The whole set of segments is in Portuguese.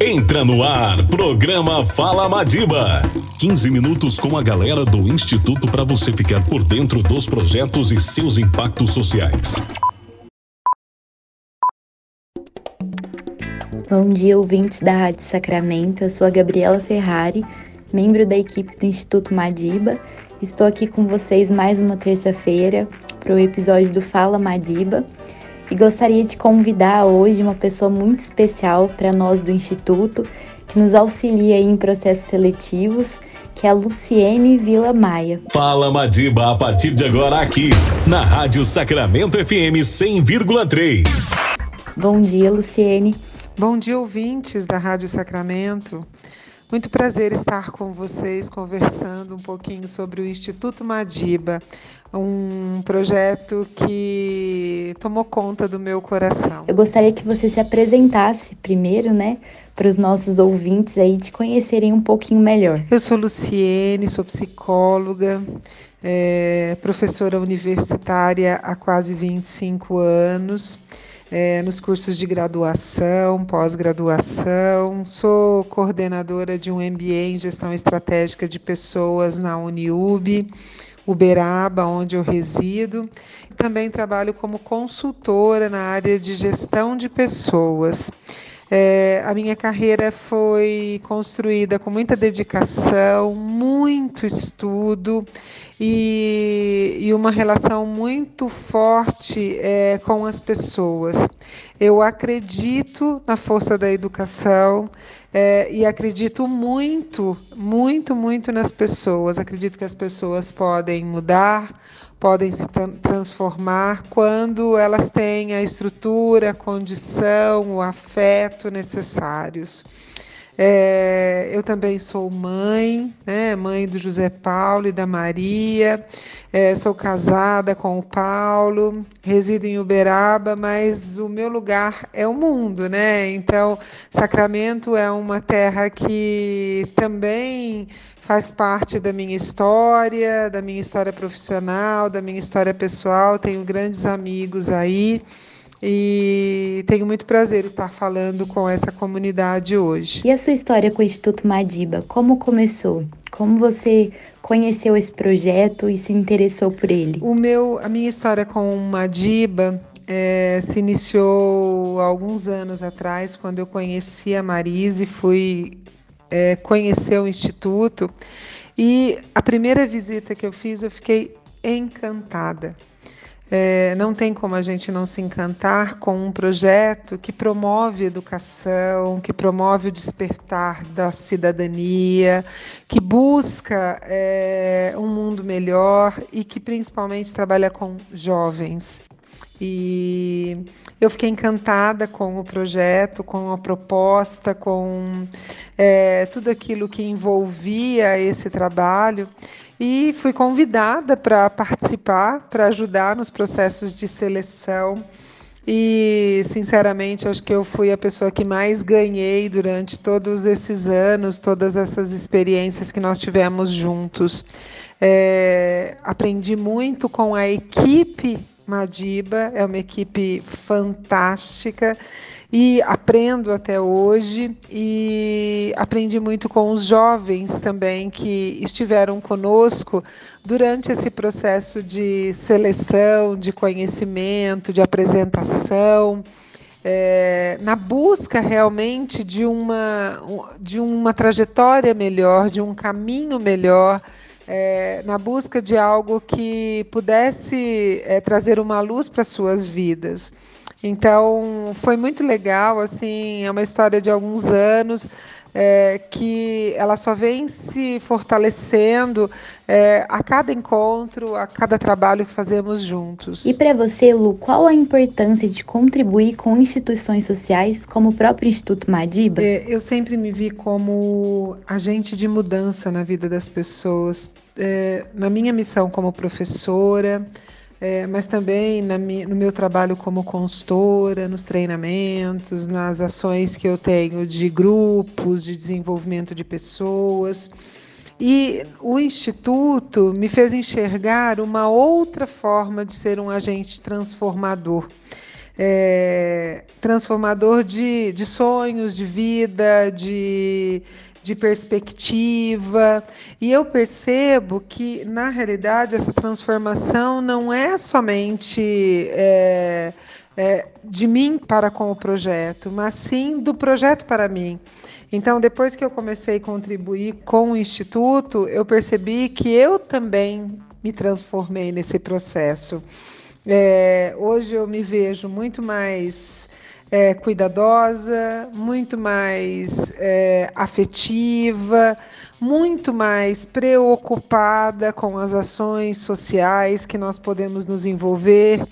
Entra no ar, programa Fala Madiba. 15 minutos com a galera do Instituto para você ficar por dentro dos projetos e seus impactos sociais. Bom dia, ouvintes da Rádio Sacramento. Eu sou a Gabriela Ferrari, membro da equipe do Instituto Madiba. Estou aqui com vocês mais uma terça-feira para o episódio do Fala Madiba e gostaria de convidar hoje uma pessoa muito especial para nós do Instituto, que nos auxilia em processos seletivos, que é a Luciene Vila Maia. Fala Madiba a partir de agora aqui, na Rádio Sacramento FM 100,3. Bom dia, Luciene. Bom dia, ouvintes da Rádio Sacramento. Muito prazer estar com vocês conversando um pouquinho sobre o Instituto Madiba, um projeto que tomou conta do meu coração. Eu gostaria que você se apresentasse primeiro, né, para os nossos ouvintes aí te conhecerem um pouquinho melhor. Eu sou Luciene, sou psicóloga, é, professora universitária há quase 25 anos. É, nos cursos de graduação, pós-graduação. Sou coordenadora de um MBA em Gestão Estratégica de Pessoas na Uniub. Uberaba, onde eu resido. Também trabalho como consultora na área de gestão de pessoas. É, a minha carreira foi construída com muita dedicação, muito estudo e, e uma relação muito forte é, com as pessoas. Eu acredito na força da educação é, e acredito muito, muito, muito nas pessoas. Acredito que as pessoas podem mudar, podem se transformar quando elas têm a estrutura, a condição, o afeto necessários. É, eu também sou mãe, né, mãe do José Paulo e da Maria. É, sou casada com o Paulo, resido em Uberaba, mas o meu lugar é o mundo, né? Então, Sacramento é uma terra que também faz parte da minha história, da minha história profissional, da minha história pessoal. Tenho grandes amigos aí e tenho muito prazer estar falando com essa comunidade hoje. E a sua história com o Instituto Madiba, como começou? Como você conheceu esse projeto e se interessou por ele? O meu, a minha história com o Madiba é, se iniciou há alguns anos atrás, quando eu conheci a Marise, fui é, conhecer o Instituto. E a primeira visita que eu fiz, eu fiquei encantada. É, não tem como a gente não se encantar com um projeto que promove educação, que promove o despertar da cidadania, que busca é, um mundo melhor e que principalmente trabalha com jovens. E eu fiquei encantada com o projeto, com a proposta, com é, tudo aquilo que envolvia esse trabalho e fui convidada para participar, para ajudar nos processos de seleção. E, sinceramente, acho que eu fui a pessoa que mais ganhei durante todos esses anos, todas essas experiências que nós tivemos juntos. É, aprendi muito com a equipe Madiba, é uma equipe fantástica e aprendo até hoje e aprendi muito com os jovens também que estiveram conosco durante esse processo de seleção, de conhecimento, de apresentação. É, na busca realmente de uma, de uma trajetória melhor, de um caminho melhor, é, na busca de algo que pudesse é, trazer uma luz para suas vidas. Então, foi muito legal, assim, é uma história de alguns anos, é, que ela só vem se fortalecendo é, a cada encontro, a cada trabalho que fazemos juntos. E para você, Lu, qual a importância de contribuir com instituições sociais, como o próprio Instituto Madiba? É, eu sempre me vi como agente de mudança na vida das pessoas. É, na minha missão como professora, é, mas também na, no meu trabalho como consultora, nos treinamentos, nas ações que eu tenho de grupos, de desenvolvimento de pessoas. E o Instituto me fez enxergar uma outra forma de ser um agente transformador. é, transformador de, de sonhos, de vida, de, de perspectiva. E eu percebo que, na realidade, essa transformação não é somente. É, é, de mim para com o projeto, mas sim do projeto para mim. Então, depois que eu comecei a contribuir com o Instituto, eu percebi que eu também me transformei nesse processo. É, hoje eu me vejo muito mais é, cuidadosa, muito mais é, afetiva, muito mais preocupada com as ações sociais que nós podemos nos envolver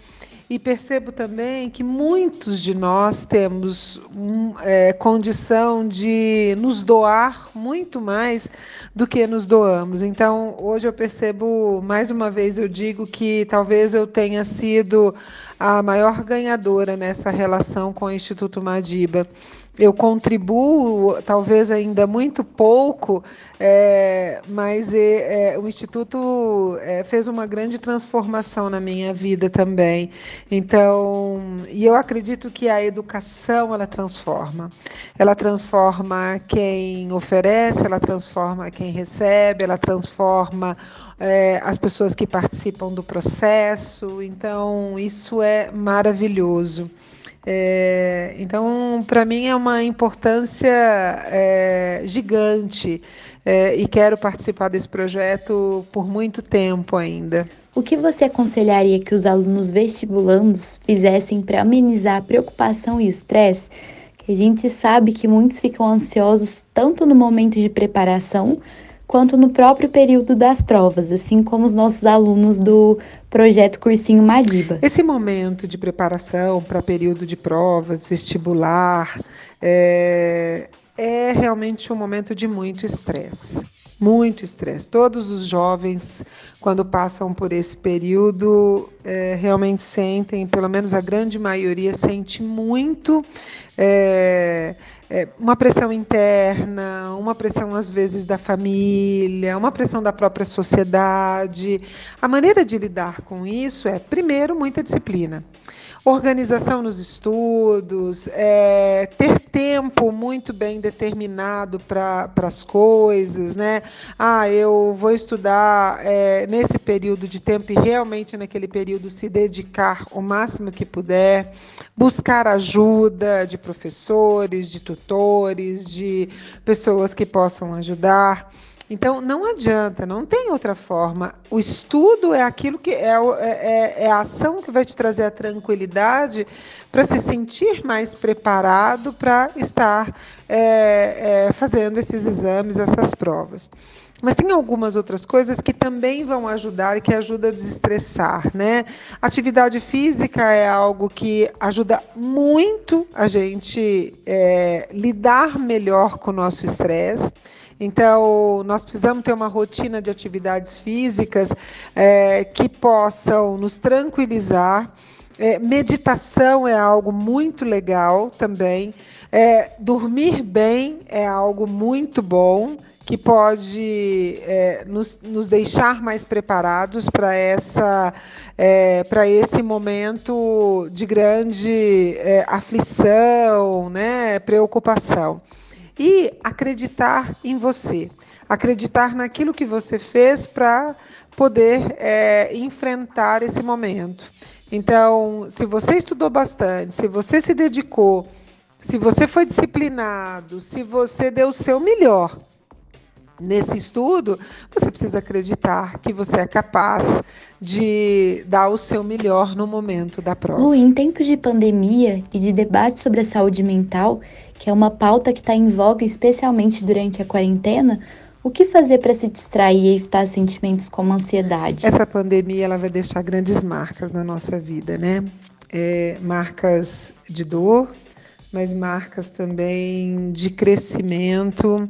e percebo também que muitos de nós temos um, é, condição de nos doar muito mais do que nos doamos. Então, hoje eu percebo, mais uma vez, eu digo que talvez eu tenha sido a maior ganhadora nessa relação com o Instituto Madiba eu contribuo, talvez ainda muito pouco, é, mas é, é, o Instituto é, fez uma grande transformação na minha vida também. Então, e eu acredito que a educação ela transforma. Ela transforma quem oferece, ela transforma quem recebe, ela transforma é, as pessoas que participam do processo. Então, isso é maravilhoso. É, então, para mim é uma importância é, gigante é, e quero participar desse projeto por muito tempo ainda. O que você aconselharia que os alunos vestibulandos fizessem para amenizar a preocupação e o estresse? Que a gente sabe que muitos ficam ansiosos tanto no momento de preparação quanto no próprio período das provas, assim como os nossos alunos do projeto Cursinho Madiba. Esse momento de preparação para período de provas, vestibular, é, é realmente um momento de muito estresse. Muito estresse. Todos os jovens, quando passam por esse período, é, realmente sentem, pelo menos a grande maioria, sente muito é, é, uma pressão interna, uma pressão às vezes da família, uma pressão da própria sociedade. A maneira de lidar com isso é, primeiro, muita disciplina organização nos estudos, é, ter tempo muito bem determinado para as coisas, né? Ah, eu vou estudar é, nesse período de tempo e realmente naquele período se dedicar o máximo que puder, buscar ajuda de professores, de tutores, de pessoas que possam ajudar. Então, não adianta, não tem outra forma. O estudo é aquilo que é, é, é, é a ação que vai te trazer a tranquilidade para se sentir mais preparado para estar é, é, fazendo esses exames, essas provas. Mas tem algumas outras coisas que também vão ajudar e que ajudam a desestressar, né? Atividade física é algo que ajuda muito a gente é, lidar melhor com o nosso estresse. Então, nós precisamos ter uma rotina de atividades físicas é, que possam nos tranquilizar. É, meditação é algo muito legal também. É, dormir bem é algo muito bom que pode é, nos, nos, deixar mais preparados para essa é, para esse momento de grande é, aflição, né, preocupação e acreditar em você, acreditar naquilo que você fez para poder é, enfrentar esse momento. Então, se você estudou bastante, se você se dedicou, se você foi disciplinado, se você deu o seu melhor nesse estudo, você precisa acreditar que você é capaz de dar o seu melhor no momento da prova. Lu, em tempos de pandemia e de debate sobre a saúde mental, que é uma pauta que está em voga especialmente durante a quarentena, o que fazer para se distrair e evitar sentimentos como ansiedade? Essa pandemia ela vai deixar grandes marcas na nossa vida, né? É, marcas de dor, mas marcas também de crescimento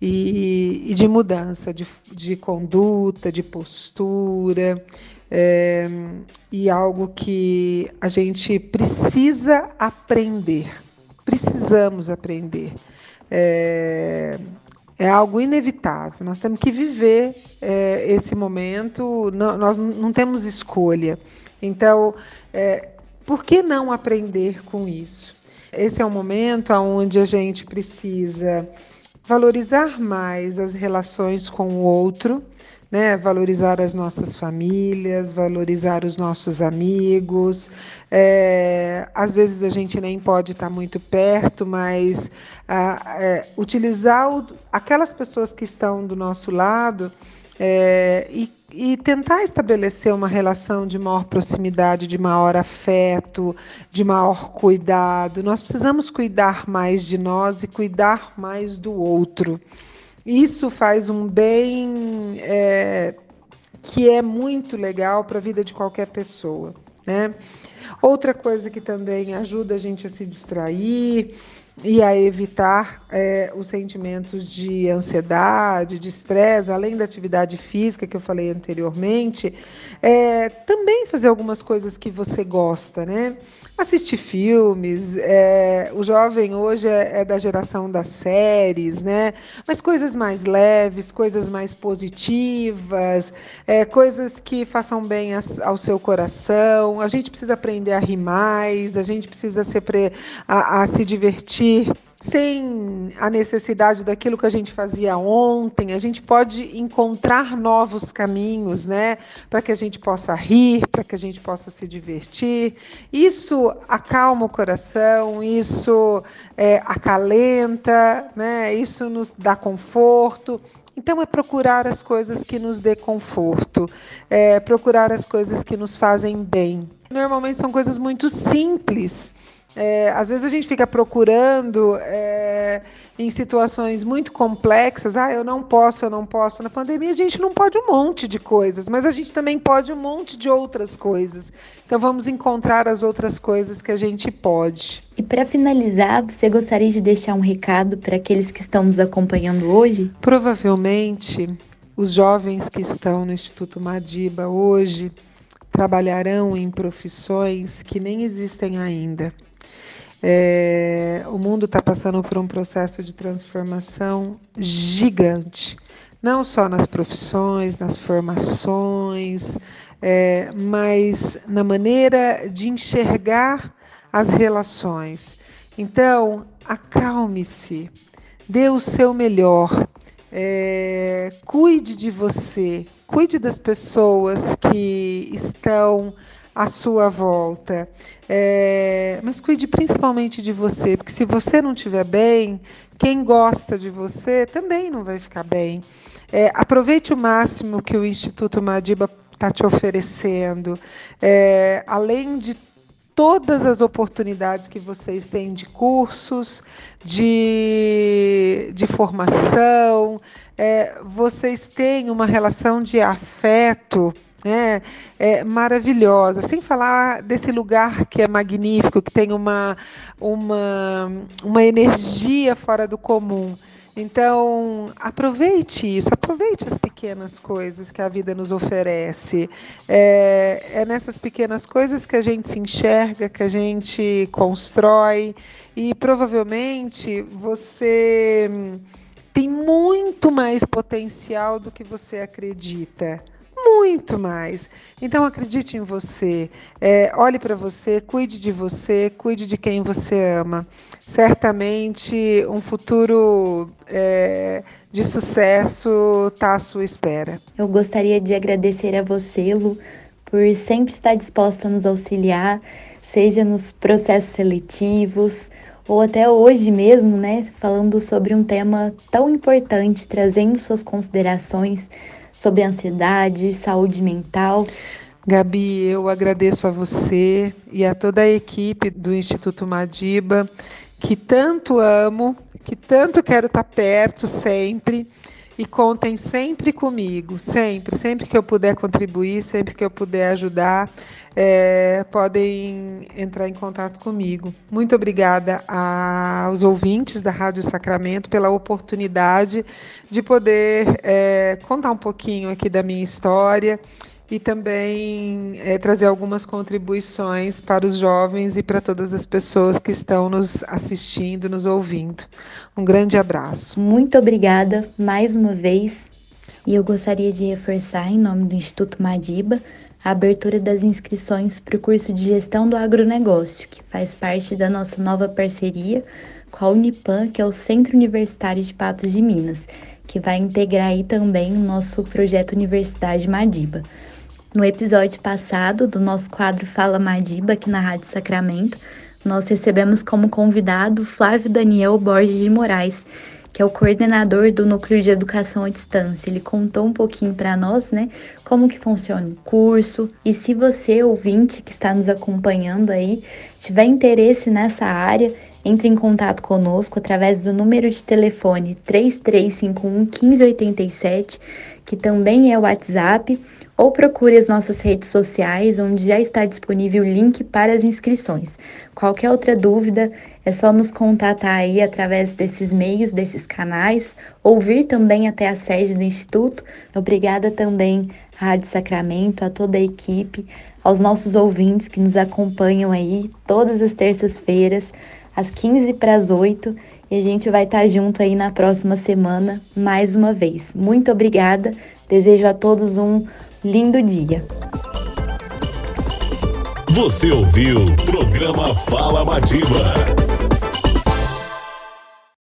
e, e de mudança de, de, conduta, de postura. É, e algo que a gente precisa aprender precisamos aprender. É, é algo inevitável. Nós temos que viver é, esse momento. Não, nós não temos escolha. Então, é, por que não aprender com isso? Esse é um momento onde a gente precisa valorizar mais as relações com o outro, né? valorizar as nossas famílias, valorizar os nossos amigos. É, às vezes a gente nem pode estar muito perto, mas ah, é, utilizar o, aquelas pessoas que estão do nosso lado é, e, e, tentar estabelecer uma relação de maior proximidade, de maior afeto, de maior cuidado. Nós precisamos cuidar mais de nós e cuidar mais do outro. Isso faz um bem é, que é muito legal para a vida de qualquer pessoa. Né? Outra coisa que também ajuda a gente a se distrair e a evitar é, os sentimentos de ansiedade, de estresse, além da atividade física que eu falei anteriormente, é, também fazer algumas coisas que você gosta, né? Assistir filmes, é, o jovem hoje é, é da geração das séries, né? Mas coisas mais leves, coisas mais positivas, é, coisas que façam bem ao seu coração. A gente precisa aprender a rir mais, a gente precisa se, a, a se divertir sem a necessidade daquilo que a gente fazia ontem, a gente pode encontrar novos caminhos, né, para que a gente possa rir, para que a gente possa se divertir. Isso acalma o coração, isso é, acalenta, né, isso nos dá conforto. Então, é procurar as coisas que nos dê conforto, é procurar as coisas que nos fazem bem. Normalmente são coisas muito simples é, às vezes a gente fica procurando é, em situações muito complexas, ah, eu não posso, eu não posso. Na pandemia a gente não pode um monte de coisas, mas a gente também pode um monte de outras coisas. Então vamos encontrar as outras coisas que a gente pode. E para finalizar, você gostaria de deixar um recado para aqueles que estão nos acompanhando hoje? Provavelmente os jovens que estão no Instituto Madiba hoje trabalharão em profissões que nem existem ainda. É, o mundo está passando por um processo de transformação gigante, não só nas profissões, nas formações, é, mas na maneira de enxergar as relações. Então, acalme-se, dê o seu melhor, é, cuide de você, cuide das pessoas que estão à sua volta. É, mas cuide principalmente de você, porque se você não estiver bem, quem gosta de você também não vai ficar bem. É, aproveite o máximo que o Instituto Madiba está te oferecendo. É, além de todas as oportunidades que vocês têm de cursos, de, de formação, é, vocês têm uma relação de afeto né, é maravilhosa. Sem falar desse lugar que é magnífico, que tem uma, uma, uma energia fora do comum. Então, aproveite isso, aproveite as pequenas coisas que a vida nos oferece. É, é, nessas pequenas coisas que a gente se enxerga, que a gente constrói, e provavelmente você tem muito mais potencial do que você acredita muito mais. Então acredite em você, é, olhe para você, cuide de você, cuide de quem você ama. Certamente um futuro é, de sucesso está à sua espera. Eu gostaria de agradecer a você, Lu, por sempre estar disposta a nos auxiliar, seja nos processos seletivos ou até hoje mesmo, né, falando sobre um tema tão importante, trazendo suas considerações sobre ansiedade, saúde mental. Gabi, eu agradeço a você e a toda a equipe do Instituto Madiba, que tanto amo, que tanto quero estar perto sempre. E contem sempre comigo, sempre, sempre que eu puder contribuir, sempre que eu puder ajudar, é, podem entrar em contato comigo. Muito obrigada aos ouvintes da Rádio Sacramento pela oportunidade de poder é, contar um pouquinho aqui da minha história e também é, trazer algumas contribuições para os jovens e para todas as pessoas que estão nos assistindo, nos ouvindo. Um grande abraço. Muito obrigada mais uma vez. E eu gostaria de reforçar, em nome do Instituto Madiba, a abertura das inscrições para o curso de Gestão do Agronegócio, que faz parte da nossa nova parceria com a Unipan, que é o Centro Universitário de Patos de Minas, que vai integrar aí também o nosso projeto Universidade Madiba. No episódio passado do nosso quadro Fala Madiba, aqui na Rádio Sacramento, nós recebemos como convidado Flávio Daniel Borges de Moraes, que é o coordenador do Núcleo de Educação à Distância. Ele contou um pouquinho para nós, né, como que funciona o curso. E se você, ouvinte que está nos acompanhando aí, tiver interesse nessa área, entre em contato conosco através do número de telefone 3351 1587, que também é o WhatsApp, ou procure as nossas redes sociais, onde já está disponível o link para as inscrições. Qualquer outra dúvida, é só nos contatar aí através desses meios, desses canais, ou vir também até a sede do Instituto. Obrigada também à Rádio Sacramento, a toda a equipe, aos nossos ouvintes que nos acompanham aí todas as terças-feiras, às 15 para as 8. E a gente vai estar junto aí na próxima semana, mais uma vez. Muito obrigada. Desejo a todos um lindo dia. Você ouviu o programa Fala Madiba.